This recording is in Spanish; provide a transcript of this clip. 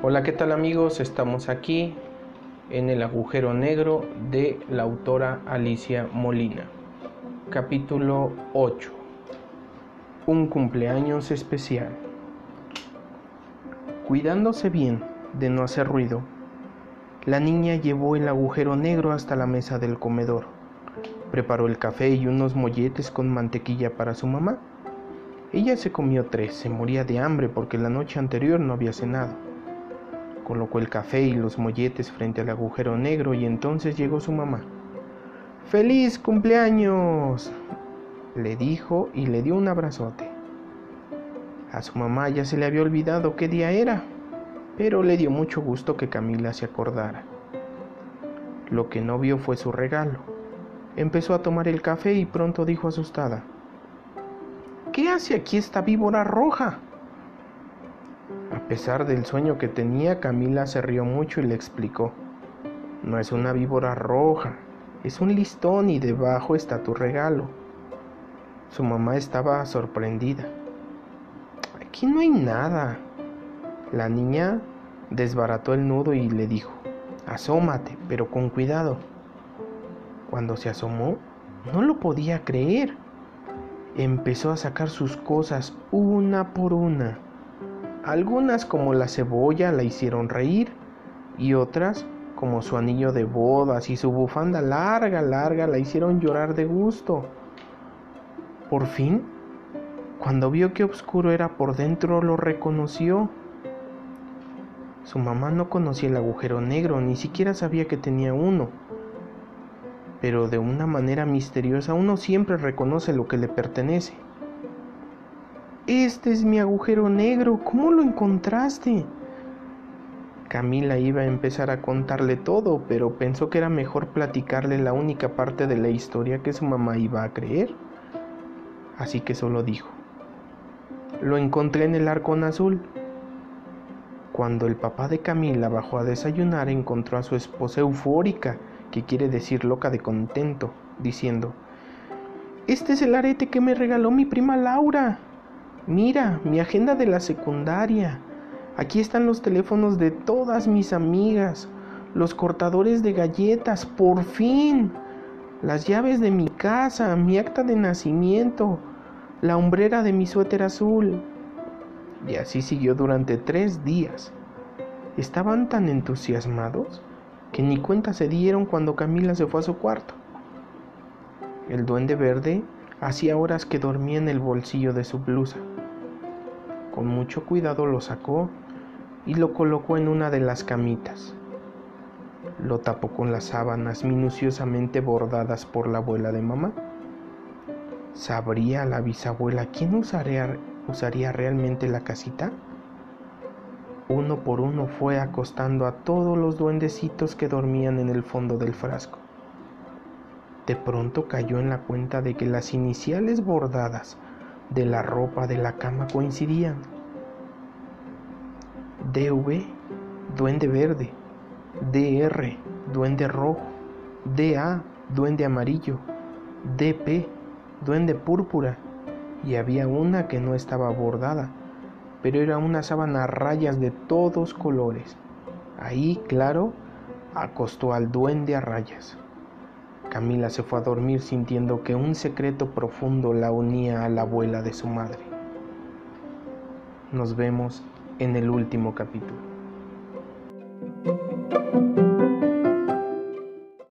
Hola, ¿qué tal amigos? Estamos aquí en el agujero negro de la autora Alicia Molina. Capítulo 8. Un cumpleaños especial. Cuidándose bien de no hacer ruido, la niña llevó el agujero negro hasta la mesa del comedor. Preparó el café y unos molletes con mantequilla para su mamá. Ella se comió tres, se moría de hambre porque la noche anterior no había cenado. Colocó el café y los molletes frente al agujero negro y entonces llegó su mamá. ¡Feliz cumpleaños! le dijo y le dio un abrazote. A su mamá ya se le había olvidado qué día era, pero le dio mucho gusto que Camila se acordara. Lo que no vio fue su regalo. Empezó a tomar el café y pronto dijo asustada, ¿Qué hace aquí esta víbora roja? A pesar del sueño que tenía, Camila se rió mucho y le explicó, no es una víbora roja, es un listón y debajo está tu regalo. Su mamá estaba sorprendida. Aquí no hay nada. La niña desbarató el nudo y le dijo, asómate, pero con cuidado. Cuando se asomó, no lo podía creer. Empezó a sacar sus cosas una por una. Algunas como la cebolla la hicieron reír y otras como su anillo de bodas y su bufanda larga, larga la hicieron llorar de gusto. Por fin, cuando vio que oscuro era por dentro, lo reconoció. Su mamá no conocía el agujero negro, ni siquiera sabía que tenía uno. Pero de una manera misteriosa uno siempre reconoce lo que le pertenece. Este es mi agujero negro, ¿cómo lo encontraste? Camila iba a empezar a contarle todo, pero pensó que era mejor platicarle la única parte de la historia que su mamá iba a creer. Así que solo dijo, lo encontré en el arcón azul. Cuando el papá de Camila bajó a desayunar, encontró a su esposa eufórica, que quiere decir loca de contento, diciendo, Este es el arete que me regaló mi prima Laura. Mira, mi agenda de la secundaria. Aquí están los teléfonos de todas mis amigas, los cortadores de galletas, por fin. Las llaves de mi casa, mi acta de nacimiento, la hombrera de mi suéter azul. Y así siguió durante tres días. Estaban tan entusiasmados que ni cuenta se dieron cuando Camila se fue a su cuarto. El duende verde hacía horas que dormía en el bolsillo de su blusa. Con mucho cuidado lo sacó y lo colocó en una de las camitas. Lo tapó con las sábanas minuciosamente bordadas por la abuela de mamá. ¿Sabría la bisabuela quién usaría, usaría realmente la casita? Uno por uno fue acostando a todos los duendecitos que dormían en el fondo del frasco. De pronto cayó en la cuenta de que las iniciales bordadas de la ropa de la cama coincidían. DV, duende verde. DR, duende rojo. DA, duende amarillo. DP, duende púrpura. Y había una que no estaba bordada, pero era una sábana a rayas de todos colores. Ahí, claro, acostó al duende a rayas. Camila se fue a dormir sintiendo que un secreto profundo la unía a la abuela de su madre. Nos vemos en el último capítulo.